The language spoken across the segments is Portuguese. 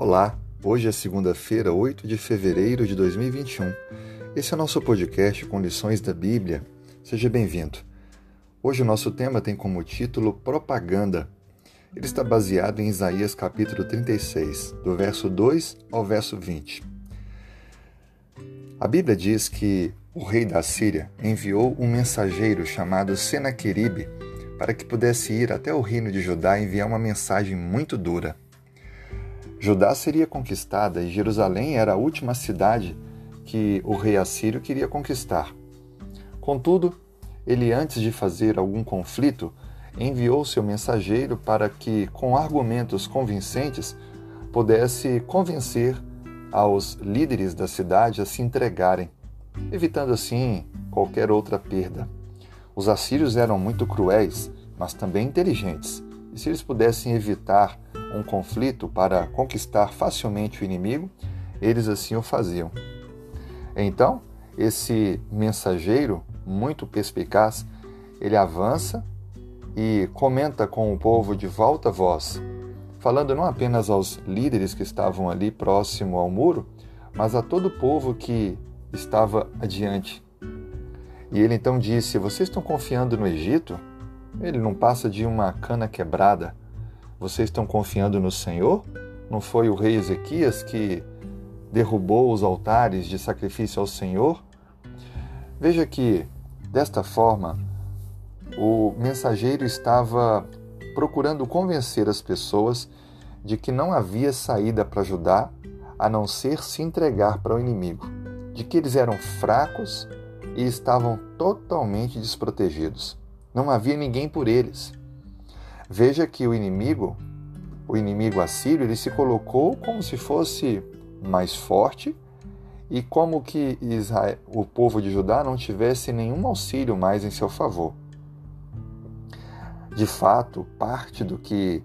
Olá, hoje é segunda-feira, 8 de fevereiro de 2021. Esse é o nosso podcast com lições da Bíblia. Seja bem-vindo. Hoje o nosso tema tem como título Propaganda. Ele está baseado em Isaías capítulo 36, do verso 2 ao verso 20. A Bíblia diz que o rei da Síria enviou um mensageiro chamado Senaqueribe para que pudesse ir até o reino de Judá e enviar uma mensagem muito dura. Judá seria conquistada e Jerusalém era a última cidade que o rei assírio queria conquistar. Contudo, ele, antes de fazer algum conflito, enviou seu mensageiro para que, com argumentos convincentes, pudesse convencer aos líderes da cidade a se entregarem, evitando assim qualquer outra perda. Os assírios eram muito cruéis, mas também inteligentes, e se eles pudessem evitar um conflito para conquistar facilmente o inimigo, eles assim o faziam. Então, esse mensageiro, muito perspicaz, ele avança e comenta com o povo de volta voz, falando não apenas aos líderes que estavam ali próximo ao muro, mas a todo o povo que estava adiante. E ele então disse: Vocês estão confiando no Egito? Ele não passa de uma cana quebrada. Vocês estão confiando no Senhor? Não foi o rei Ezequias que derrubou os altares de sacrifício ao Senhor? Veja que, desta forma, o mensageiro estava procurando convencer as pessoas de que não havia saída para Judá a não ser se entregar para o inimigo, de que eles eram fracos e estavam totalmente desprotegidos. Não havia ninguém por eles. Veja que o inimigo, o inimigo assírio, ele se colocou como se fosse mais forte e como que Israel, o povo de Judá não tivesse nenhum auxílio mais em seu favor. De fato, parte do que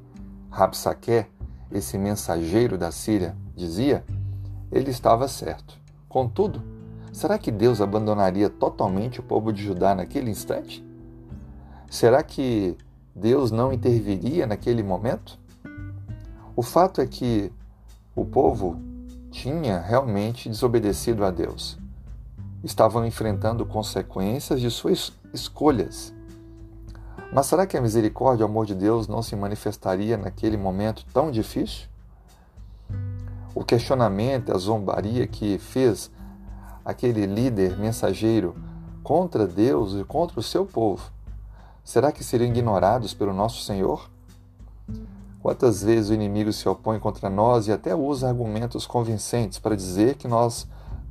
Rabsaque, esse mensageiro da Síria, dizia, ele estava certo. Contudo, será que Deus abandonaria totalmente o povo de Judá naquele instante? Será que Deus não interviria naquele momento? O fato é que o povo tinha realmente desobedecido a Deus. Estavam enfrentando consequências de suas escolhas. Mas será que a misericórdia e o amor de Deus não se manifestaria naquele momento tão difícil? O questionamento, a zombaria que fez aquele líder mensageiro contra Deus e contra o seu povo Será que seriam ignorados pelo nosso Senhor? Quantas vezes o inimigo se opõe contra nós e até usa argumentos convincentes para dizer que nós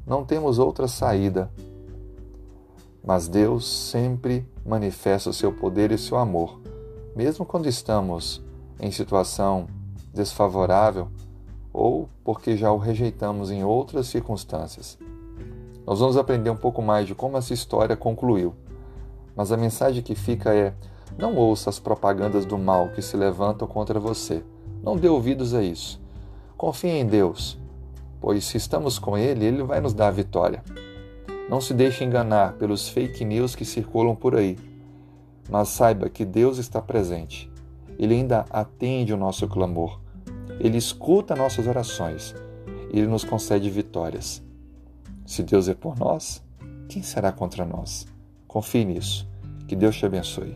não temos outra saída. Mas Deus sempre manifesta o seu poder e o seu amor, mesmo quando estamos em situação desfavorável ou porque já o rejeitamos em outras circunstâncias. Nós vamos aprender um pouco mais de como essa história concluiu. Mas a mensagem que fica é: não ouça as propagandas do mal que se levantam contra você. Não dê ouvidos a isso. Confie em Deus, pois se estamos com Ele, Ele vai nos dar a vitória. Não se deixe enganar pelos fake news que circulam por aí, mas saiba que Deus está presente. Ele ainda atende o nosso clamor. Ele escuta nossas orações. Ele nos concede vitórias. Se Deus é por nós, quem será contra nós? Confie nisso. Que Deus te abençoe.